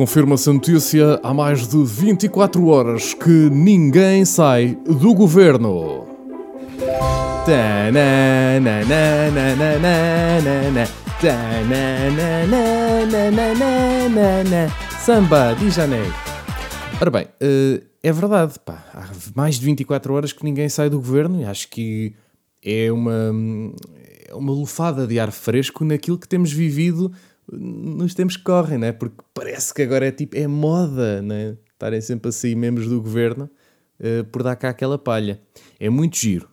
confirma-se a notícia há mais de 24 horas que ninguém sai do governo. Samba de Janeiro. Ora bem, eh, é verdade, pá, há mais de 24 horas que ninguém sai do governo e acho que é uma, é uma lufada de ar fresco naquilo que temos vivido nos tempos que correm, né? Porque parece que agora é tipo, é moda, né? Estarem sempre a sair membros do governo uh, por dar cá aquela palha. É muito giro.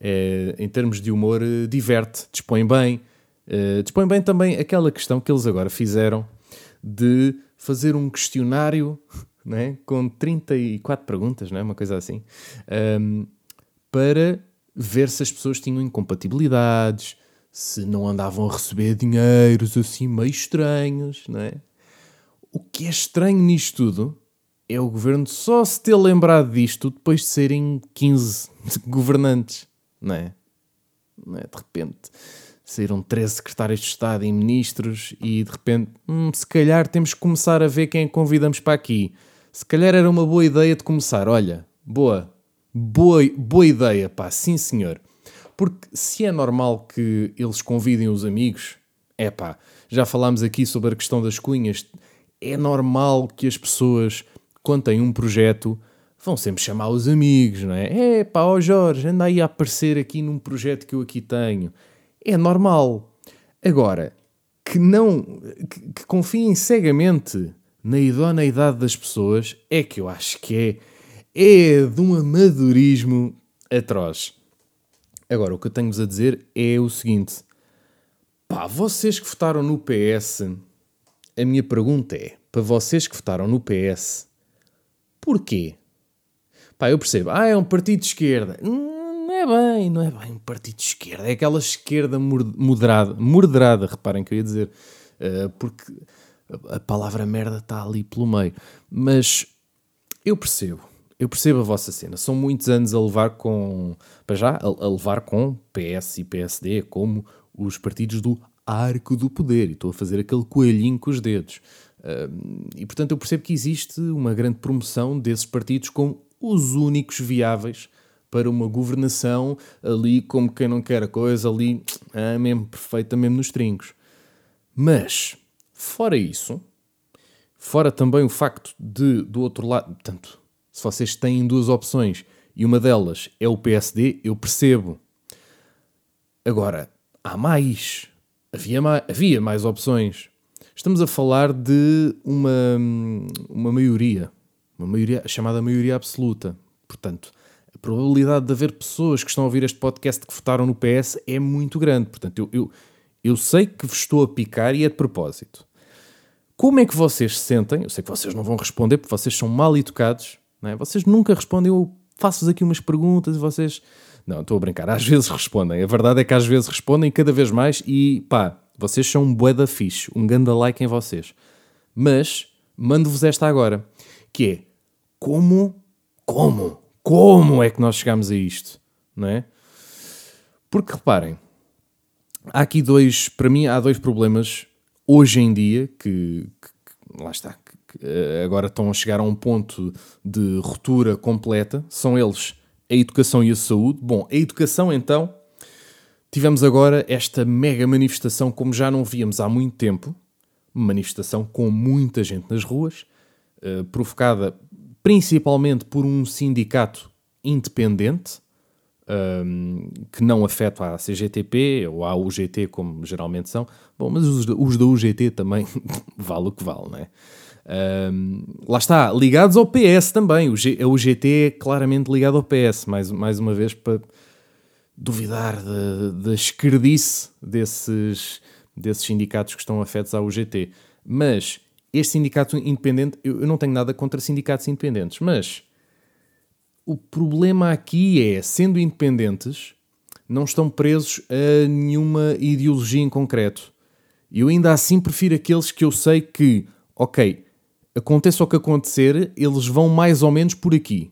É, em termos de humor, uh, diverte, dispõe bem. Uh, dispõe bem também aquela questão que eles agora fizeram de fazer um questionário né? com 34 perguntas, né? uma coisa assim, um, para ver se as pessoas tinham incompatibilidades, se não andavam a receber dinheiros assim meio estranhos, não é? O que é estranho nisto tudo é o governo só se ter lembrado disto depois de serem 15 governantes, não é? Não é? De repente saíram 13 secretários de Estado e ministros e de repente, hum, se calhar temos que começar a ver quem convidamos para aqui. Se calhar era uma boa ideia de começar. Olha, boa, boa, boa ideia, pá, sim senhor. Porque se é normal que eles convidem os amigos, é pá, já falámos aqui sobre a questão das cunhas, é normal que as pessoas, quando têm um projeto, vão sempre chamar os amigos, não é? É pá, ó Jorge, anda aí a aparecer aqui num projeto que eu aqui tenho. É normal. Agora, que não, que, que confiem cegamente na idoneidade das pessoas, é que eu acho que é, é de um amadorismo atroz. Agora, o que eu tenho-vos a dizer é o seguinte: pá, vocês que votaram no PS, a minha pergunta é: para vocês que votaram no PS, porquê? Pá, eu percebo, ah, é um partido de esquerda. Não é bem, não é bem um partido de esquerda, é aquela esquerda moderada, moderada, reparem que eu ia dizer, uh, porque a palavra merda está ali pelo meio. Mas eu percebo eu percebo a vossa cena. São muitos anos a levar com. Para já, a, a levar com PS e PSD como os partidos do arco do poder. E estou a fazer aquele coelhinho com os dedos. Uh, e portanto eu percebo que existe uma grande promoção desses partidos como os únicos viáveis para uma governação ali como quem não quer a coisa, ali ah, mesmo perfeita, mesmo nos trincos. Mas, fora isso, fora também o facto de, do outro lado, portanto, se vocês têm duas opções e uma delas é o PSD, eu percebo. Agora, há mais. Havia mais, havia mais opções. Estamos a falar de uma, uma maioria, uma maioria chamada maioria absoluta. Portanto, a probabilidade de haver pessoas que estão a ouvir este podcast que votaram no PS é muito grande. Portanto, eu, eu, eu sei que vos estou a picar e é de propósito. Como é que vocês se sentem? Eu sei que vocês não vão responder porque vocês são mal educados, não é? Vocês nunca respondem, eu faço-vos aqui umas perguntas e vocês. Não, estou a brincar, às vezes respondem. A verdade é que às vezes respondem cada vez mais e pá, vocês são um bué da fixe, um ganda like em vocês. Mas mando-vos esta agora, que é como, como, como é que nós chegamos a isto, não é? Porque reparem, há aqui dois, para mim há dois problemas hoje em dia que, que, que lá está, agora estão a chegar a um ponto de ruptura completa, são eles a educação e a saúde. Bom, a educação então, tivemos agora esta mega manifestação como já não víamos há muito tempo, manifestação com muita gente nas ruas, uh, provocada principalmente por um sindicato independente, um, ehm, que não afeta a CGTP ou a UGT, como geralmente são. Bom, mas os, os da UGT também vale o que vale, não é? Um, lá está, ligados ao PS também. O, G, o GT é claramente ligado ao PS, mais, mais uma vez para duvidar da, da esquerdice desses, desses sindicatos que estão afetos ao UGT. Mas este sindicato independente, eu, eu não tenho nada contra sindicatos independentes, mas o problema aqui é, sendo independentes, não estão presos a nenhuma ideologia em concreto. Eu ainda assim prefiro aqueles que eu sei que, ok, aconteça o que acontecer, eles vão mais ou menos por aqui.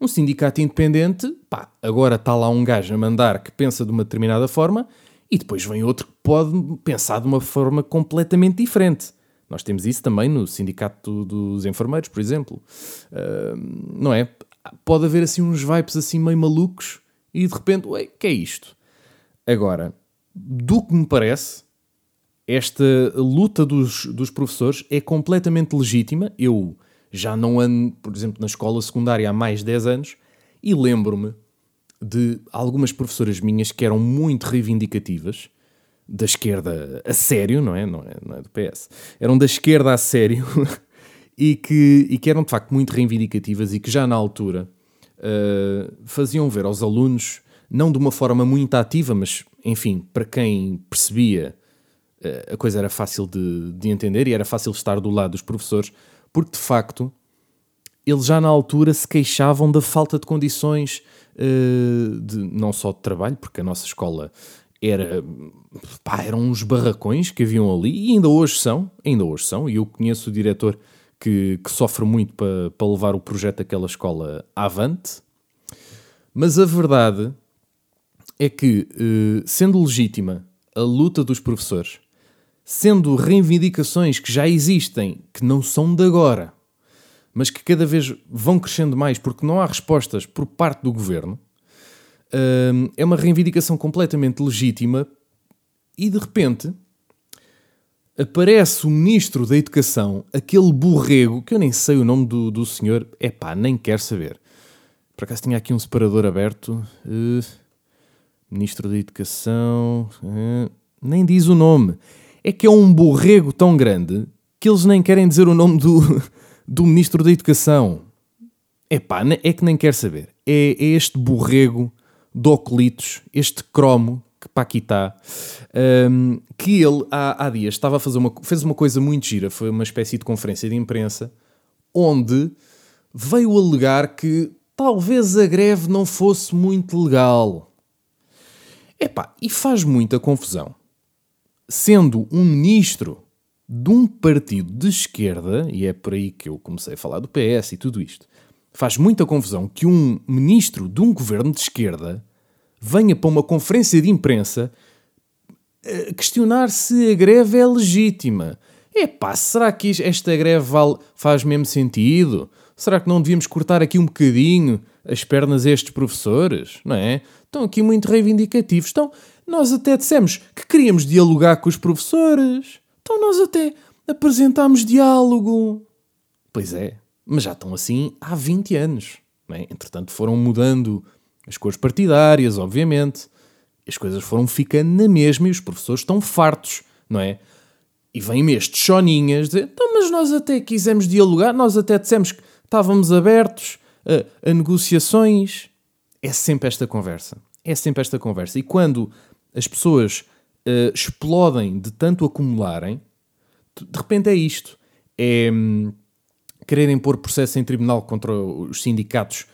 Um sindicato independente, pá, agora está lá um gajo a mandar que pensa de uma determinada forma e depois vem outro que pode pensar de uma forma completamente diferente. Nós temos isso também no sindicato dos enfermeiros, por exemplo. Uh, não é? Pode haver assim uns vibes assim meio malucos e de repente, ué, que é isto? Agora, do que me parece, esta luta dos, dos professores é completamente legítima. Eu já não ando, por exemplo, na escola secundária há mais de 10 anos e lembro-me de algumas professoras minhas que eram muito reivindicativas da esquerda a sério, não é? Não é, não é do PS. Eram da esquerda a sério e, que, e que eram de facto muito reivindicativas e que já na altura uh, faziam ver aos alunos, não de uma forma muito ativa, mas enfim, para quem percebia, a coisa era fácil de, de entender e era fácil estar do lado dos professores, porque de facto eles já na altura se queixavam da falta de condições uh, de, não só de trabalho, porque a nossa escola era pá, eram uns barracões que haviam ali e ainda hoje são, ainda hoje são, e eu conheço o diretor que, que sofre muito para, para levar o projeto daquela escola avante, mas a verdade é que, uh, sendo legítima a luta dos professores, sendo reivindicações que já existem, que não são de agora, mas que cada vez vão crescendo mais porque não há respostas por parte do governo, é uma reivindicação completamente legítima e de repente aparece o ministro da Educação, aquele borrego, que eu nem sei o nome do, do senhor, é pá, nem quero saber. Por acaso tinha aqui um separador aberto. Uh, ministro da Educação. Uh, nem diz o nome. É que é um borrego tão grande que eles nem querem dizer o nome do, do Ministro da Educação. É pá, é que nem quer saber. É, é este borrego de Oclitos, este cromo que para aqui está, um, que ele há, há dias estava a fazer uma, fez uma coisa muito gira, foi uma espécie de conferência de imprensa, onde veio alegar que talvez a greve não fosse muito legal. Epá, e faz muita confusão. Sendo um ministro de um partido de esquerda, e é por aí que eu comecei a falar do PS e tudo isto, faz muita confusão que um ministro de um governo de esquerda venha para uma conferência de imprensa eh, questionar se a greve é legítima. Epá, será que esta greve vale, faz mesmo sentido? Será que não devíamos cortar aqui um bocadinho as pernas a estes professores? Não é? Estão aqui muito reivindicativos. Então, nós até dissemos que queríamos dialogar com os professores. Então, nós até apresentámos diálogo. Pois é, mas já estão assim há 20 anos. É? Entretanto, foram mudando as cores partidárias, obviamente. As coisas foram ficando na mesma e os professores estão fartos, não é? E vêm-me estes choninhas de então, mas nós até quisemos dialogar, nós até dissemos que estávamos abertos a, a negociações. É sempre esta conversa. É sempre esta conversa. E quando as pessoas uh, explodem de tanto acumularem, de repente é isto. É hum, quererem pôr processo em tribunal contra os sindicatos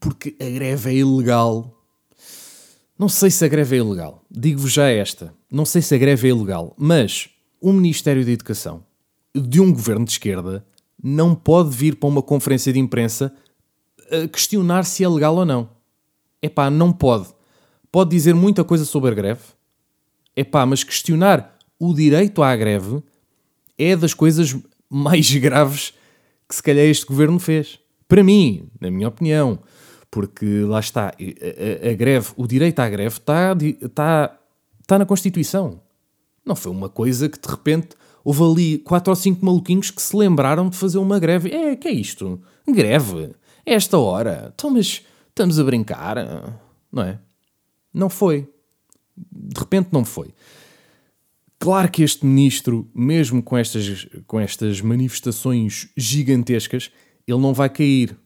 porque a greve é ilegal. Não sei se a greve é ilegal. Digo-vos já esta. Não sei se a greve é ilegal. Mas o Ministério da Educação de um governo de esquerda não pode vir para uma conferência de imprensa a questionar se é legal ou não. É pá, não pode. Pode dizer muita coisa sobre a greve. É pá, mas questionar o direito à greve é das coisas mais graves que se calhar este governo fez. Para mim, na minha opinião. Porque lá está, a, a, a greve, o direito à greve está, está, está na Constituição. Não foi uma coisa que de repente houve ali quatro ou cinco maluquinhos que se lembraram de fazer uma greve. É, que é isto? Greve? É esta hora? Então, mas estamos a brincar? Não é? Não foi. De repente não foi. Claro que este ministro, mesmo com estas, com estas manifestações gigantescas, ele não vai cair.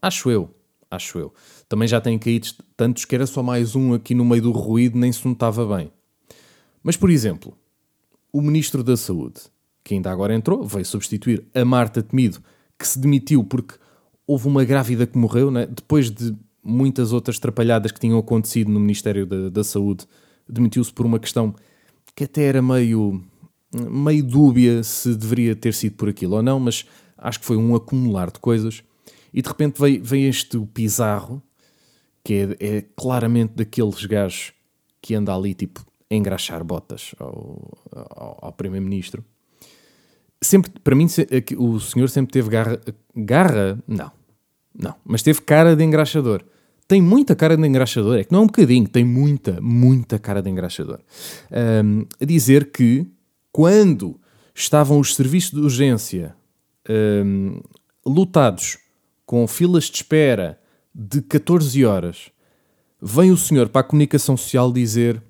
Acho eu acho eu. Também já têm caído tantos que era só mais um aqui no meio do ruído, nem se notava bem. Mas, por exemplo, o Ministro da Saúde, que ainda agora entrou, veio substituir a Marta Temido, que se demitiu porque houve uma grávida que morreu, né? depois de muitas outras trapalhadas que tinham acontecido no Ministério da, da Saúde, demitiu-se por uma questão que até era meio, meio dúbia se deveria ter sido por aquilo ou não, mas acho que foi um acumular de coisas e de repente vem, vem este Pizarro, que é, é, claramente daqueles gajos que anda ali tipo a engraxar botas ao, ao, ao Primeiro-Ministro. sempre, para mim, o senhor sempre teve garra. Garra? Não. Não. Mas teve cara de engraxador. Tem muita cara de engraxador. É que não é um bocadinho, tem muita, muita cara de engraxador. Um, a dizer que quando estavam os serviços de urgência um, lutados com filas de espera de 14 horas, vem o senhor para a comunicação social dizer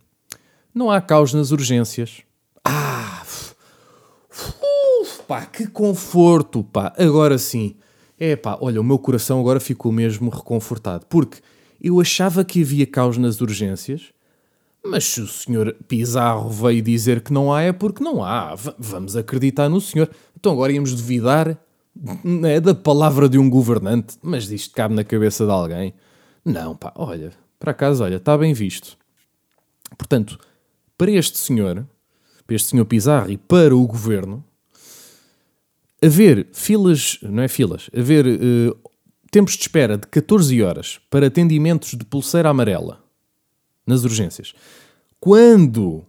não há caos nas urgências. Ah! Uf, pá, que conforto, pá. Agora sim. É pá, olha, o meu coração agora ficou mesmo reconfortado. Porque eu achava que havia caos nas urgências, mas se o senhor Pizarro veio dizer que não há, é porque não há. V vamos acreditar no senhor. Então agora íamos duvidar é da palavra de um governante, mas isto cabe na cabeça de alguém. Não, pá, olha, para acaso, olha, está bem visto. Portanto, para este senhor, para este senhor Pizarro e para o governo, haver filas, não é filas, haver uh, tempos de espera de 14 horas para atendimentos de pulseira amarela nas urgências, quando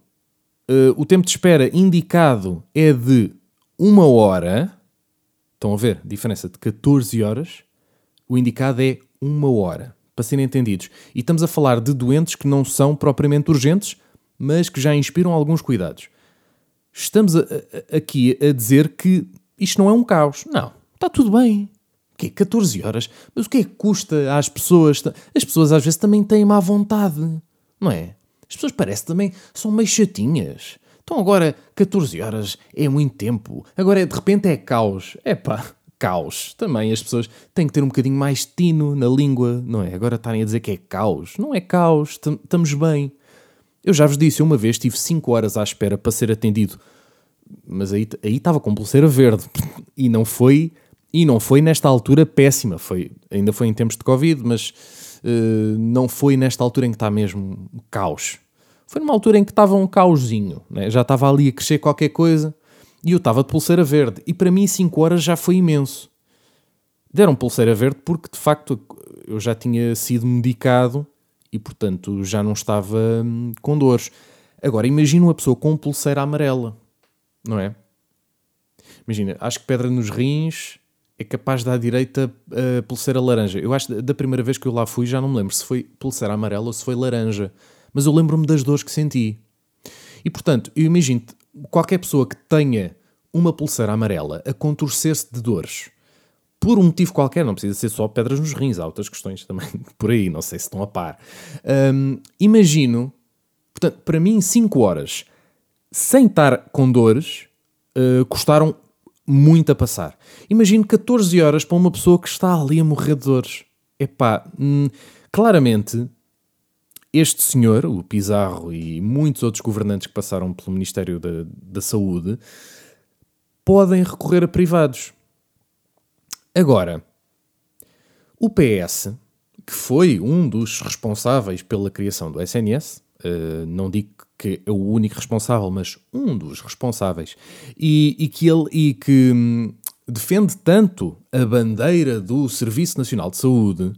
uh, o tempo de espera indicado é de uma hora, Estão a ver? Diferença de 14 horas, o indicado é uma hora, para serem entendidos. E estamos a falar de doentes que não são propriamente urgentes, mas que já inspiram alguns cuidados. Estamos a, a, aqui a dizer que isto não é um caos. Não, está tudo bem. O quê? 14 horas? Mas o que é que custa às pessoas? As pessoas às vezes também têm má vontade, não é? As pessoas parecem também, são meio chatinhas. Então agora 14 horas é muito tempo. Agora de repente é caos. É pá, caos. Também as pessoas têm que ter um bocadinho mais tino na língua, não é? Agora estarem a dizer que é caos. Não é caos, estamos bem. Eu já vos disse, uma vez tive 5 horas à espera para ser atendido. Mas aí, estava com pulseira verde. E não foi e não foi nesta altura péssima. Foi, ainda foi em tempos de Covid, mas uh, não foi nesta altura em que está mesmo caos. Foi numa altura em que estava um cauzinho, né? já estava ali a crescer qualquer coisa e eu estava de pulseira verde. E para mim, 5 horas já foi imenso. Deram pulseira verde porque de facto eu já tinha sido medicado e portanto já não estava hum, com dores. Agora imagina uma pessoa com pulseira amarela, não é? Imagina, acho que pedra nos rins é capaz de dar direita a pulseira laranja. Eu acho que da primeira vez que eu lá fui já não me lembro se foi pulseira amarela ou se foi laranja mas eu lembro-me das dores que senti. E portanto, eu imagino qualquer pessoa que tenha uma pulseira amarela a contorcer-se de dores por um motivo qualquer, não precisa ser só pedras nos rins, há outras questões também por aí, não sei se estão a par. Um, imagino, portanto, para mim, 5 horas sem estar com dores uh, custaram muito a passar. Imagino 14 horas para uma pessoa que está ali a morrer de dores. Epá, hum, claramente este senhor, o Pizarro e muitos outros governantes que passaram pelo Ministério da, da Saúde, podem recorrer a privados. Agora, o PS, que foi um dos responsáveis pela criação do SNS, eh, não digo que é o único responsável, mas um dos responsáveis, e, e que ele e que hum, defende tanto a bandeira do Serviço Nacional de Saúde,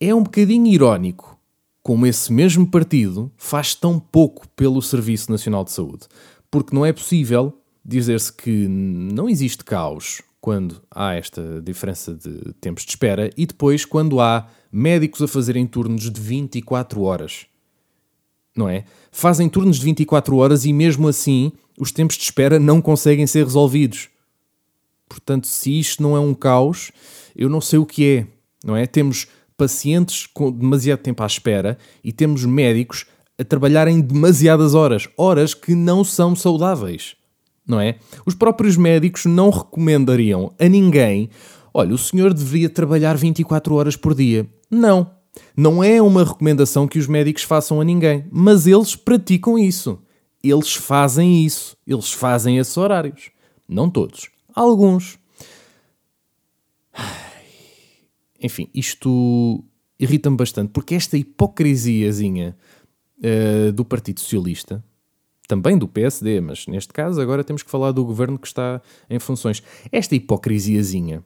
é um bocadinho irónico como esse mesmo partido faz tão pouco pelo Serviço Nacional de Saúde. Porque não é possível dizer-se que não existe caos quando há esta diferença de tempos de espera e depois quando há médicos a fazerem turnos de 24 horas. Não é? Fazem turnos de 24 horas e mesmo assim os tempos de espera não conseguem ser resolvidos. Portanto, se isto não é um caos, eu não sei o que é. Não é? Temos pacientes com demasiado tempo à espera e temos médicos a trabalharem demasiadas horas, horas que não são saudáveis, não é? Os próprios médicos não recomendariam a ninguém: olha, o senhor deveria trabalhar 24 horas por dia. Não. Não é uma recomendação que os médicos façam a ninguém, mas eles praticam isso. Eles fazem isso. Eles fazem esses horários. Não todos. Alguns. enfim, isto irrita-me bastante, porque esta hipocrisiazinha uh, do Partido Socialista, também do PSD, mas neste caso agora temos que falar do governo que está em funções. Esta hipocrisiazinha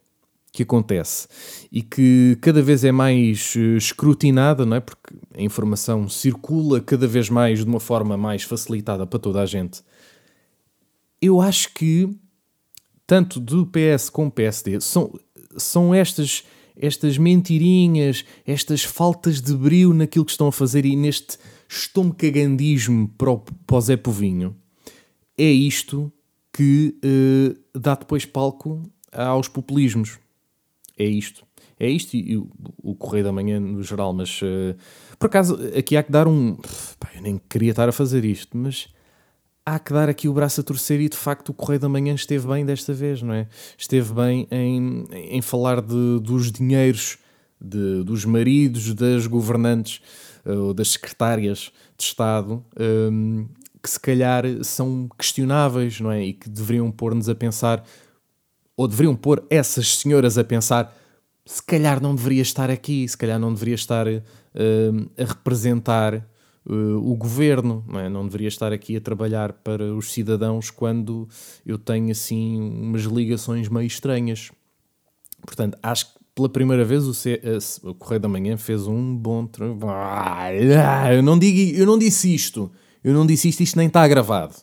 que acontece e que cada vez é mais uh, escrutinada, não é? Porque a informação circula cada vez mais de uma forma mais facilitada para toda a gente. Eu acho que tanto do PS como PSD, são, são estas, estas mentirinhas, estas faltas de brilho naquilo que estão a fazer e neste estomacagandismo para o, para o Zé Povinho. É isto que uh, dá depois palco aos populismos. É isto. É isto e, o, Correio da Manhã no geral, mas uh, por acaso aqui há que dar um. Pá, eu nem queria estar a fazer isto, mas há que dar aqui o braço a torcer e de facto o Correio da Manhã esteve bem desta vez, não é? Esteve bem em, em falar de, dos dinheiros de, dos maridos das governantes eh, ou das secretárias de Estado um, que se calhar são questionáveis, não é? E que deveriam pôr-nos a pensar, ou deveriam pôr essas senhoras a pensar se calhar não deveria estar aqui, se calhar não deveria estar uh, a representar uh, o governo, não, é? não deveria estar aqui a trabalhar para os cidadãos quando eu tenho assim umas ligações meio estranhas. Portanto, acho que pela primeira vez o, C, uh, o Correio da Manhã fez um bom trabalho. Eu não, digo, eu não disse isto, eu não disse isto, isto nem está gravado.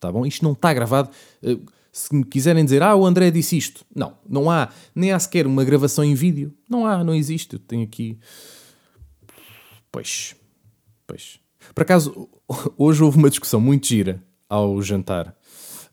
Tá bom? Isto não está gravado. Uh, se me quiserem dizer, ah, o André disse isto. Não, não há, nem há sequer uma gravação em vídeo. Não há, não existe. Eu tenho aqui. Pois, pois. Por acaso, hoje houve uma discussão muito gira ao jantar,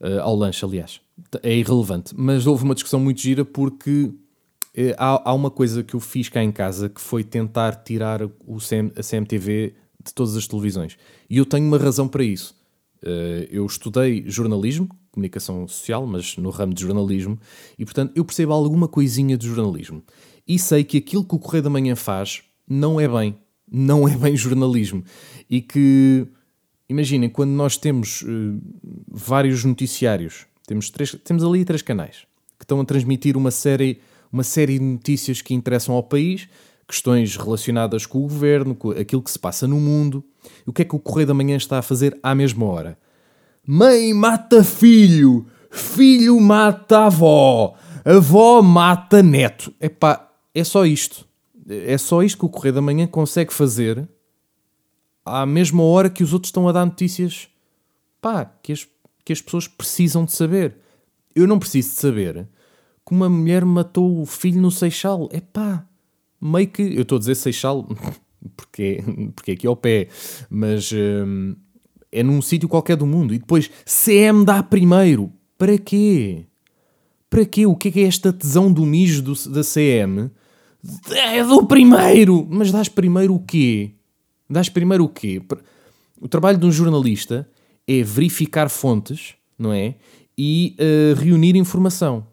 uh, ao lanche, aliás. É irrelevante, mas houve uma discussão muito gira porque uh, há, uma coisa que eu fiz cá em casa que foi tentar tirar o CM, a CMTV de todas as televisões. E eu tenho uma razão para isso. Uh, eu estudei jornalismo, comunicação social, mas no ramo de jornalismo, e portanto eu percebo alguma coisinha de jornalismo. E sei que aquilo que o Correio da Manhã faz não é bem não é bem jornalismo. E que, imaginem, quando nós temos uh, vários noticiários, temos, três, temos ali três canais que estão a transmitir uma série, uma série de notícias que interessam ao país, questões relacionadas com o governo, com aquilo que se passa no mundo. O que é que o Correio da Manhã está a fazer à mesma hora? Mãe mata filho, filho mata avó, avó mata neto. Epá, é só isto é só isto que o Correio da Manhã consegue fazer à mesma hora que os outros estão a dar notícias pá, que as, que as pessoas precisam de saber. Eu não preciso de saber que uma mulher matou o filho no Seixal. É pá, meio que. Eu estou a dizer Seixal porque, porque é aqui ao pé, mas hum, é num sítio qualquer do mundo. E depois CM dá primeiro. Para quê? Para quê? O que é, que é esta tesão do mijo do, da CM? É do primeiro! Mas dás primeiro o quê? Dás primeiro o quê? O trabalho de um jornalista é verificar fontes, não é? E uh, reunir informação.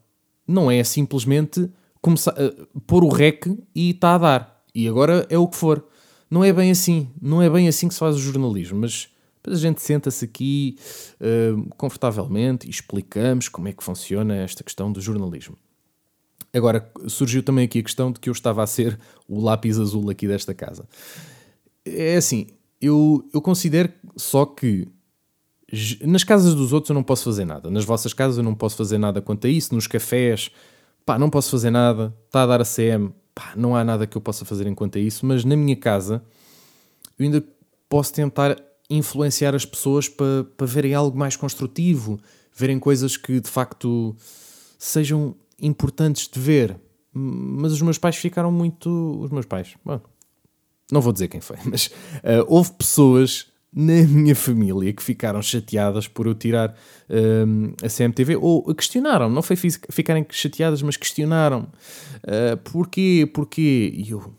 Não é simplesmente começar, uh, pôr o rec e está a dar. E agora é o que for. Não é bem assim. Não é bem assim que se faz o jornalismo. Mas a gente senta-se aqui uh, confortavelmente e explicamos como é que funciona esta questão do jornalismo. Agora, surgiu também aqui a questão de que eu estava a ser o lápis azul aqui desta casa. É assim, eu, eu considero só que nas casas dos outros eu não posso fazer nada. Nas vossas casas eu não posso fazer nada quanto a isso. Nos cafés, pá, não posso fazer nada. Está a dar a CM, pá, não há nada que eu possa fazer enquanto a isso. Mas na minha casa eu ainda posso tentar influenciar as pessoas para, para verem algo mais construtivo, verem coisas que de facto sejam importantes de ver. Mas os meus pais ficaram muito. Os meus pais, bom, não vou dizer quem foi, mas uh, houve pessoas na minha família que ficaram chateadas por eu tirar uh, a CMTV ou questionaram, não foi ficarem chateadas, mas questionaram uh, porquê, porquê, e eu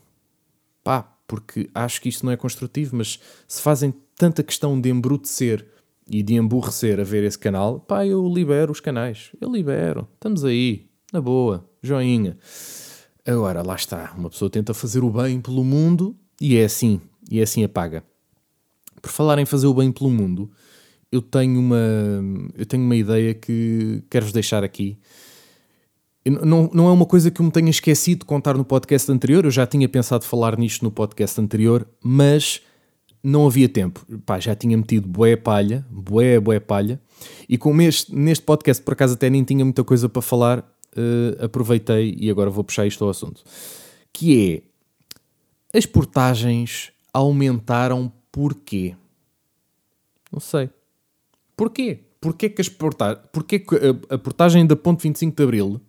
pá, porque acho que isto não é construtivo, mas se fazem tanta questão de embrutecer e de emburrecer a ver esse canal, pá, eu libero os canais, eu libero, estamos aí, na boa, joinha. Agora, lá está, uma pessoa tenta fazer o bem pelo mundo e é assim, e é assim apaga. Por falar em fazer o bem pelo mundo, eu tenho uma, eu tenho uma ideia que quero-vos deixar aqui. Não, não é uma coisa que eu me tenha esquecido de contar no podcast anterior, eu já tinha pensado falar nisto no podcast anterior, mas não havia tempo. Pá, já tinha metido boé palha, boé, boé palha, e como este, neste podcast por acaso até nem tinha muita coisa para falar, uh, aproveitei e agora vou puxar isto ao assunto. Que é as portagens aumentaram porquê? Não sei. Porquê? Porquê que, as porta... Porquê que a, portagem da ponte 25 de Abril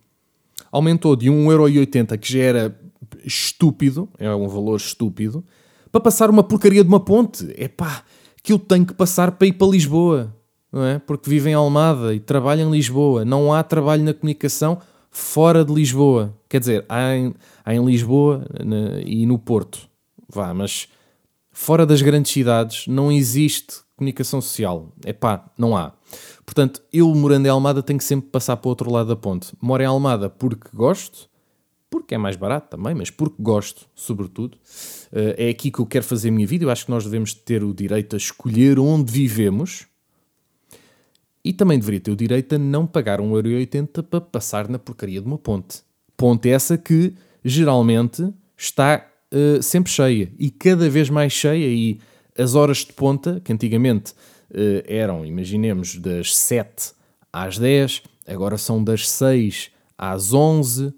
aumentou de 1,80€, que já era estúpido, é um valor estúpido, para passar uma porcaria de uma ponte. É pá, que eu tenho que passar para ir para Lisboa, não é? Porque vivo em Almada e trabalho em Lisboa. Não há trabalho na comunicação fora de Lisboa. Quer dizer, há em, há em Lisboa na, e no Porto. Vá, mas fora das grandes cidades não existe comunicação social. É pá, não há. Portanto, eu morando em Almada tenho que sempre passar para o outro lado da ponte. Moro em Almada porque gosto, porque é mais barato também, mas porque gosto, sobretudo. Uh, é aqui que eu quero fazer a minha vida. Eu acho que nós devemos ter o direito a escolher onde vivemos e também deveria ter o direito a não pagar 1,80€ para passar na porcaria de uma ponte. Ponte essa que geralmente está uh, sempre cheia e cada vez mais cheia. E as horas de ponta, que antigamente uh, eram, imaginemos, das 7 às 10, agora são das 6 às 11. Uh,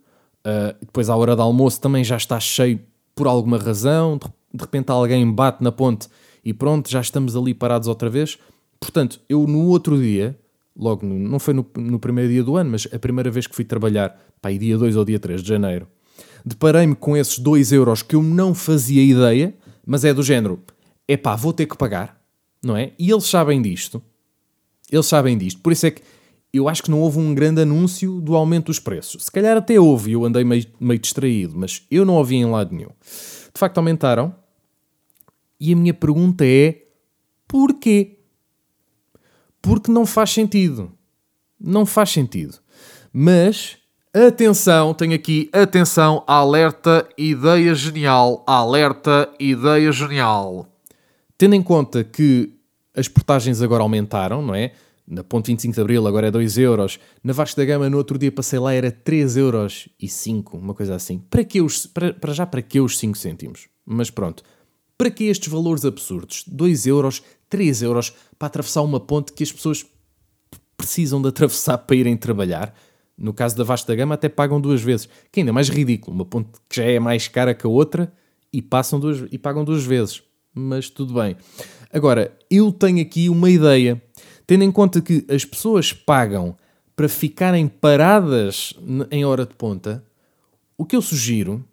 depois, à hora do almoço, também já está cheio por alguma razão. De repente, alguém bate na ponte e pronto, já estamos ali parados outra vez. Portanto, eu no outro dia, logo, no, não foi no, no, primeiro dia do ano, mas a primeira vez que fui trabalhar, pá, dia 2 ou dia 3 de janeiro, deparei-me com esses 2 euros que eu não fazia ideia, mas é do género, é pá, vou ter que pagar, não é? E eles sabem disto, eles sabem disto, por isso é que eu acho que não houve um grande anúncio do aumento dos preços. Se calhar até houve, eu andei meio, meio distraído, mas eu não ouvi em lado nenhum. De facto, aumentaram. E a minha pergunta é: porquê? Porque não faz sentido. Não faz sentido. Mas, atenção, tenho aqui, atenção, alerta, ideia genial, alerta, ideia genial. Tendo em conta que as portagens agora aumentaram, não é? Na ponte 25 de Abril agora é 2 euros. Na Vasco da Gama no outro dia passei lá era 3 euros e 5, uma coisa assim. Para, que os, para, para já para que os 5 cêntimos? Mas pronto. Para que estes valores absurdos? 2 euros, 3 euros para atravessar uma ponte que as pessoas precisam de atravessar para irem trabalhar. No caso da Vasta da Gama até pagam duas vezes, que ainda é mais ridículo, uma ponte que já é mais cara que a outra e, passam duas, e pagam duas vezes. Mas tudo bem. Agora, eu tenho aqui uma ideia. Tendo em conta que as pessoas pagam para ficarem paradas em hora de ponta, o que eu sugiro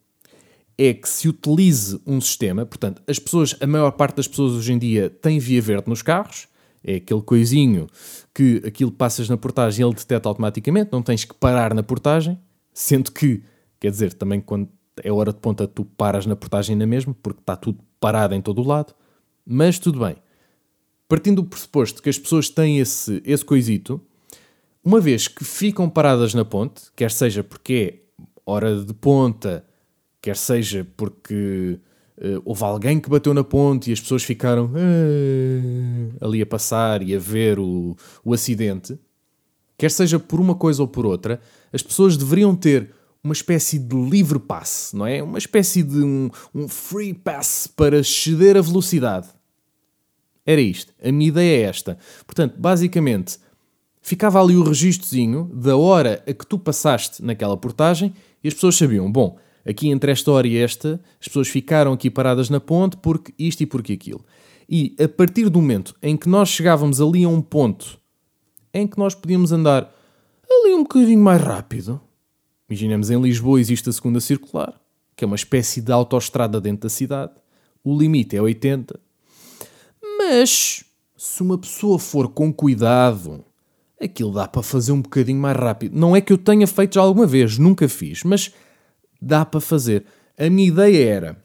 é que se utilize um sistema, portanto, as pessoas, a maior parte das pessoas hoje em dia tem via verde nos carros, é aquele coisinho que aquilo passas na portagem ele detecta automaticamente, não tens que parar na portagem, sendo que, quer dizer, também quando é hora de ponta tu paras na portagem na mesma, porque está tudo parado em todo o lado, mas tudo bem. Partindo do pressuposto que as pessoas têm esse, esse coisito, uma vez que ficam paradas na ponte, quer seja porque é hora de ponta, quer seja porque uh, houve alguém que bateu na ponte e as pessoas ficaram uh, ali a passar e a ver o, o acidente, quer seja por uma coisa ou por outra, as pessoas deveriam ter uma espécie de livre passe, não é? Uma espécie de um, um free pass para exceder a velocidade. Era isto. A minha ideia é esta. Portanto, basicamente, ficava ali o registrozinho da hora a que tu passaste naquela portagem e as pessoas sabiam, bom, aqui entre esta hora e esta, as pessoas ficaram aqui paradas na ponte porque isto e porque aquilo. E a partir do momento em que nós chegávamos ali a um ponto em que nós podíamos andar ali um bocadinho mais rápido, imaginemos em Lisboa existe a segunda circular, que é uma espécie de autoestrada dentro da cidade, o limite é 80. Mas se uma pessoa for com cuidado, aquilo dá para fazer um bocadinho mais rápido. Não é que eu tenha feito já alguma vez, nunca fiz, mas dá para fazer. A minha ideia era,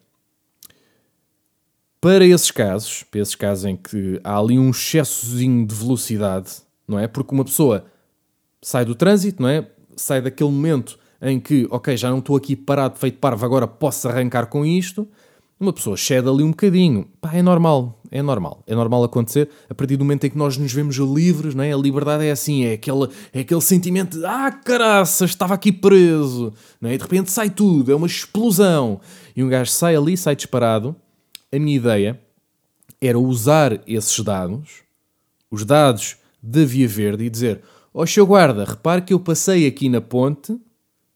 para esses casos, para esses casos em que há ali um excessozinho de velocidade, não é? Porque uma pessoa sai do trânsito, não é? Sai daquele momento em que, ok, já não estou aqui parado, feito parvo, agora posso arrancar com isto. Uma pessoa cede ali um bocadinho. Pá, é normal, é normal. É normal acontecer a partir do momento em que nós nos vemos livres, não é? A liberdade é assim, é aquele, é aquele sentimento de ah, caraça, estava aqui preso, não é? E de repente sai tudo, é uma explosão. E um gajo sai ali, sai disparado. A minha ideia era usar esses dados, os dados da Via Verde, e dizer: Ó oh, seu guarda, repare que eu passei aqui na ponte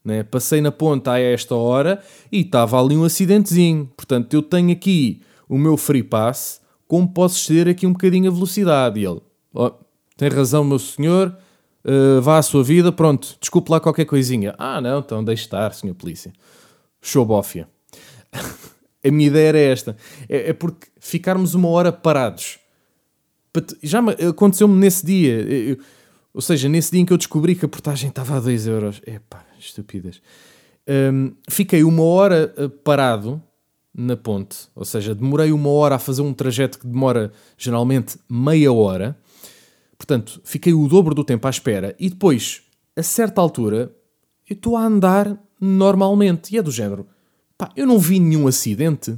né? Passei na ponta a esta hora e estava ali um acidentezinho. Portanto, eu tenho aqui o meu free pass, como posso exceder aqui um bocadinho a velocidade? E ele, oh, tem razão, meu senhor, uh, vá à sua vida, pronto, desculpe lá qualquer coisinha. Ah, não, então deixe estar, senhor polícia. Showbófia. a minha ideia era esta. É, é, porque ficarmos uma hora parados. Já aconteceu-me nesse dia. Eu, ou seja, nesse dia em que eu descobri que a portagem estava a 2 euros. Epá, estúpidas. Um, fiquei uma hora eh, parado na ponte. Ou seja, demorei uma hora a fazer um trajeto que demora geralmente meia hora. Portanto, fiquei o dobro do tempo à espera. E depois, a certa altura, eu estou a andar normalmente. E é do género Pá, eu não vi nenhum acidente,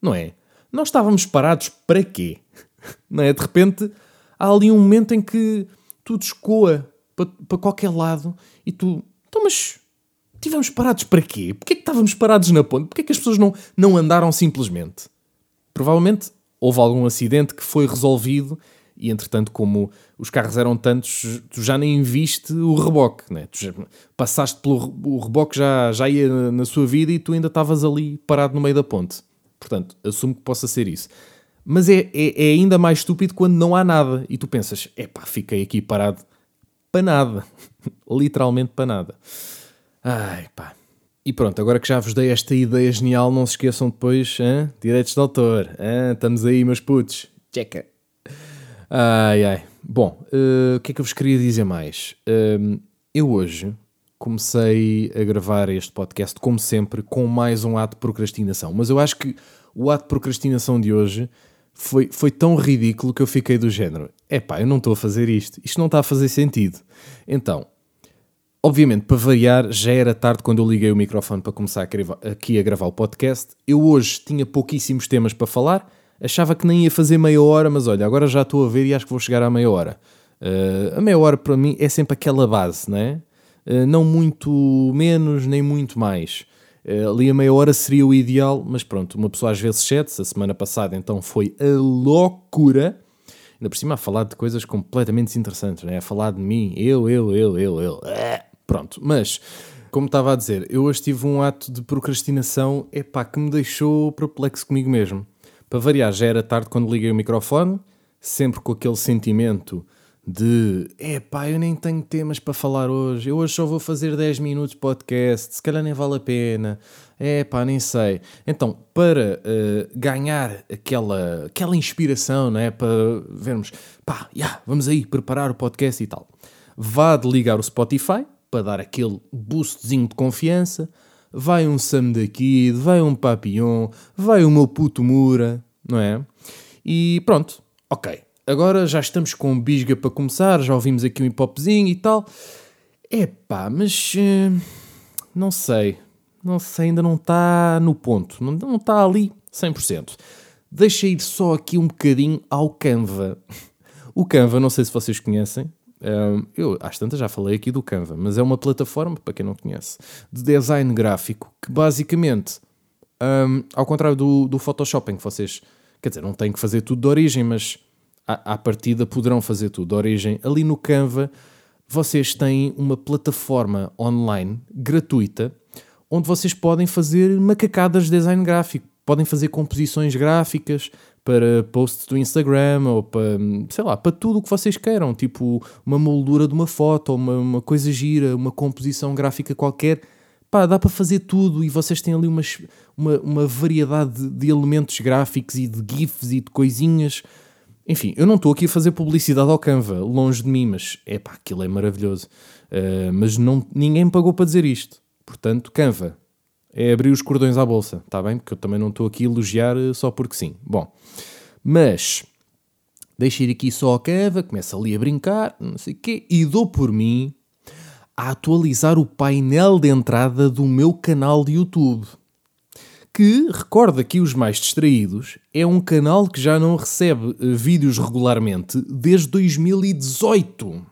não é? Nós estávamos parados para quê? Não é? De repente há ali um momento em que tudo escoa para, para qualquer lado e tu, então, mas estivemos parados para quê? Porquê que estávamos parados na ponte? Porquê que as pessoas não, não andaram simplesmente? Provavelmente houve algum acidente que foi resolvido e entretanto, como os carros eram tantos, tu já nem viste o reboque, né? tu já passaste pelo o reboque, já, já ia na sua vida e tu ainda estavas ali parado no meio da ponte. Portanto, assumo que possa ser isso. Mas é, é, é ainda mais estúpido quando não há nada e tu pensas, epá, fiquei aqui parado para nada. Literalmente para nada. Ai pá. E pronto, agora que já vos dei esta ideia genial, não se esqueçam depois, hein? direitos de autor. Hein? Estamos aí, meus putos. Checa. Ai, ai. Bom, uh, o que é que eu vos queria dizer mais? Uh, eu hoje comecei a gravar este podcast, como sempre, com mais um ato de procrastinação. Mas eu acho que o ato de procrastinação de hoje foi, foi tão ridículo que eu fiquei do género: epá, eu não estou a fazer isto, isto não está a fazer sentido. Então, obviamente, para variar, já era tarde quando eu liguei o microfone para começar aqui a gravar o podcast. Eu hoje tinha pouquíssimos temas para falar Achava que nem ia fazer meia hora, mas olha, agora já estou a ver e acho que vou chegar à meia hora. Uh, a meia hora para mim é sempre aquela base, não é? Uh, não muito menos, nem muito mais. Uh, ali a meia hora seria o ideal, mas pronto, uma pessoa às vezes cede A semana passada então foi a loucura. Ainda por cima a falar de coisas completamente desinteressantes, né? a falar de mim, eu, eu, eu, eu, eu. Pronto, mas como estava a dizer, eu hoje tive um ato de procrastinação epá, que me deixou perplexo comigo mesmo. Para variar, já era tarde quando liguei o microfone, sempre com aquele sentimento de epá, eu nem tenho temas para falar hoje, eu hoje só vou fazer 10 minutos podcast, se calhar nem vale a pena, epá, nem sei. Então, para uh, ganhar aquela, aquela inspiração, não é? para vermos, pá, yeah, vamos aí preparar o podcast e tal, vá de ligar o Spotify para dar aquele boostzinho de confiança vai um Sam da Kid, vai um Papillon, vai o meu puto Mura, não é? E pronto, ok. Agora já estamos com bisga para começar, já ouvimos aqui um hip hopzinho e tal. Epá, mas uh, não sei, não sei, ainda não está no ponto, não, não está ali 100%. Deixa ir só aqui um bocadinho ao Canva. O Canva, não sei se vocês conhecem, um, eu, às tantas, já falei aqui do Canva, mas é uma plataforma, para quem não conhece, de design gráfico que basicamente, um, ao contrário do, do Photoshop, em que vocês, quer dizer, não têm que fazer tudo de origem, mas à, partida poderão fazer tudo origem. Ali no Canva, vocês têm uma plataforma online gratuita onde vocês podem fazer macacadas de design gráfico, podem fazer composições gráficas, para posts do Instagram ou para, sei lá, para tudo o que vocês queiram, tipo uma moldura de uma foto, uma, uma coisa gira, uma composição gráfica qualquer. Pá, dá para fazer tudo e vocês têm ali uma, uma, uma variedade de, de elementos gráficos e de GIFs e de coisinhas. Enfim, eu não estou aqui a fazer publicidade ao Canva, longe de mim, mas é pá, aquilo é maravilhoso. Uh, mas não, ninguém me pagou para dizer isto. Portanto, Canva, é abrir os cordões à bolsa, está bem? Porque eu também não estou aqui a elogiar eh, só porque sim. Bom, mas deixa ir aqui só a cava, começa ali a brincar, não sei o quê, e dou por mim a atualizar o painel de entrada do meu canal de YouTube. Que, recorda aqui os mais distraídos, é um canal que já não recebe eh, vídeos regularmente desde 2018.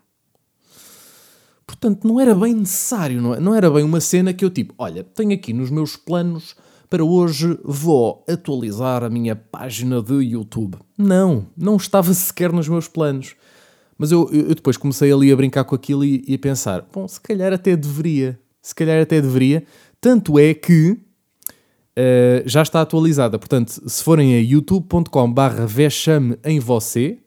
Portanto, não era bem necessário, não, é? não era bem uma cena que eu tipo, olha, tenho aqui nos meus planos para hoje vou atualizar a minha página de YouTube. Não, não estava sequer nos meus planos. Mas eu, eu depois comecei ali a brincar com aquilo e, e, a pensar, bom, se calhar até deveria. Se calhar até deveria. Tanto é que uh, já está atualizada. Portanto, se forem a youtube.com barra vexame em você,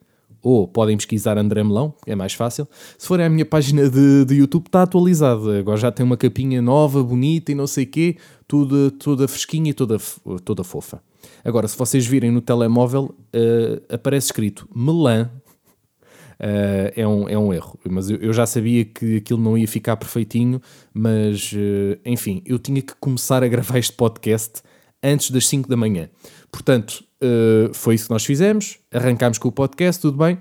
ou podem pesquisar André Melão, é mais fácil. Se forem à minha página de, de YouTube, está atualizado. Agora já tem uma capinha nova, bonita e não sei o quê, toda, toda fresquinha e toda, toda fofa. Agora, se vocês virem no telemóvel, uh, aparece escrito Melan. Uh, é, um, é um erro, mas eu, eu, já sabia que aquilo não ia ficar perfeitinho, mas uh, enfim, eu tinha que começar a gravar este podcast antes das 5 da manhã. Portanto, uh, foi isso que nós fizemos, arrancámos com o podcast, tudo bem.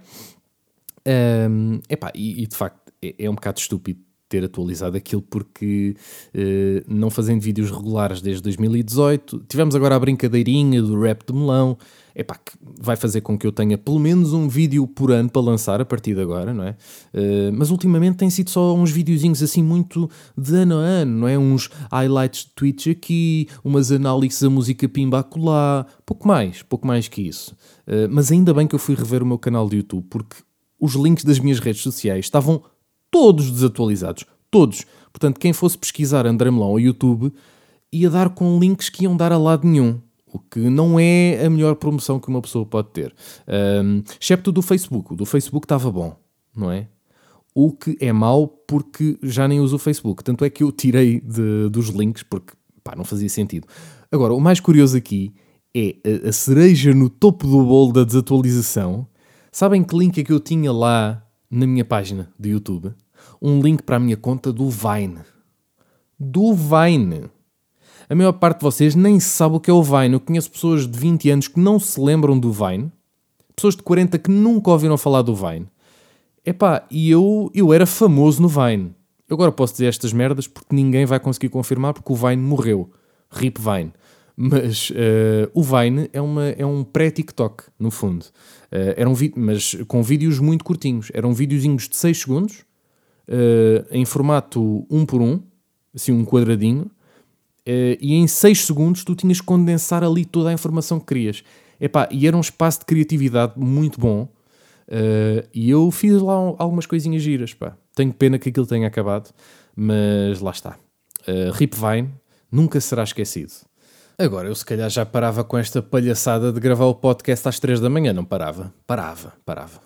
Um, epá, e, e de facto é, é um bocado estúpido ter atualizado aquilo porque uh, não fazendo vídeos regulares desde 2018, tivemos agora a brincadeirinha do rap de melão, epá, que vai fazer com que eu tenha pelo menos um vídeo por ano para lançar a partir de agora, não é? Uh, mas ultimamente tem sido só uns videozinhos assim muito de ano a ano, não é? Uns highlights de Twitch aqui, umas análises da música pimba acolá, pouco mais, pouco mais que isso. Uh, mas ainda bem que eu fui rever o meu canal de YouTube porque os links das minhas redes sociais estavam todos desatualizados. Todos. Portanto, quem fosse pesquisar André Melão ao YouTube ia dar com links que iam dar a lado nenhum. O que não é a melhor promoção que uma pessoa pode ter. Um, excepto do Facebook. O do Facebook estava bom, não é? O que é mau porque já nem uso o Facebook. Tanto é que eu tirei de, dos links porque pá, não fazia sentido. Agora, o mais curioso aqui é a, a cereja no topo do bolo da desatualização. Sabem que link é que eu tinha lá na minha página de YouTube um link para a minha conta do Vine. Do Vine. A maior parte de vocês nem sabe o que é o Vine. Eu conheço pessoas de 20 anos que não se lembram do Vine, pessoas de 40 que nunca ouviram falar do Vine. Epá, e eu, eu era famoso no Vine. Agora posso dizer estas merdas porque ninguém vai conseguir confirmar porque o Vine morreu. Rip Vine. Mas uh, o Vine é, uma, é um pré-TikTok, no fundo. Uh, era um mas com vídeos muito curtinhos. Eram videozinhos de 6 segundos, uh, em formato 1 por 1, assim um quadradinho, e em 6 segundos tu tinhas que condensar ali toda a informação que querias. Epá, e era um espaço de criatividade muito bom. e eu fiz lá algumas coisinhas giras. Pá. Tenho pena que aquilo tenha acabado, mas lá está. Rip Vine nunca será esquecido. Agora, eu se calhar já parava com esta palhaçada de gravar o podcast às 3 da manhã, não parava? Parava, parava.